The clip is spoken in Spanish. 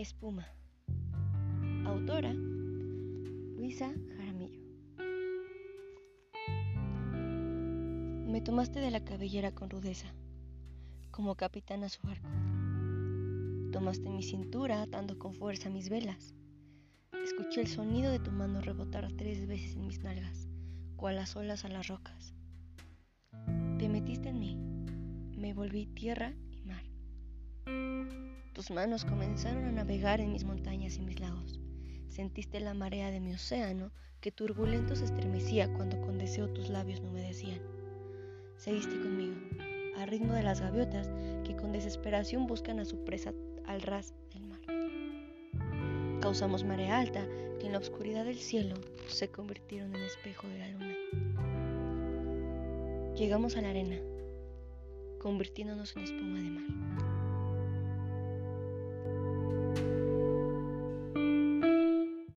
espuma. Autora Luisa Jaramillo. Me tomaste de la cabellera con rudeza, como capitán a su barco. Tomaste mi cintura atando con fuerza mis velas. Escuché el sonido de tu mano rebotar tres veces en mis nalgas, cual las olas a las rocas. Te metiste en mí, me volví tierra tus manos comenzaron a navegar en mis montañas y mis lagos. Sentiste la marea de mi océano que turbulento se estremecía cuando con deseo tus labios me humedecían. Seguiste conmigo, al ritmo de las gaviotas que con desesperación buscan a su presa al ras del mar. Causamos marea alta que en la oscuridad del cielo se convirtieron en espejo de la luna. Llegamos a la arena, convirtiéndonos en espuma de mar.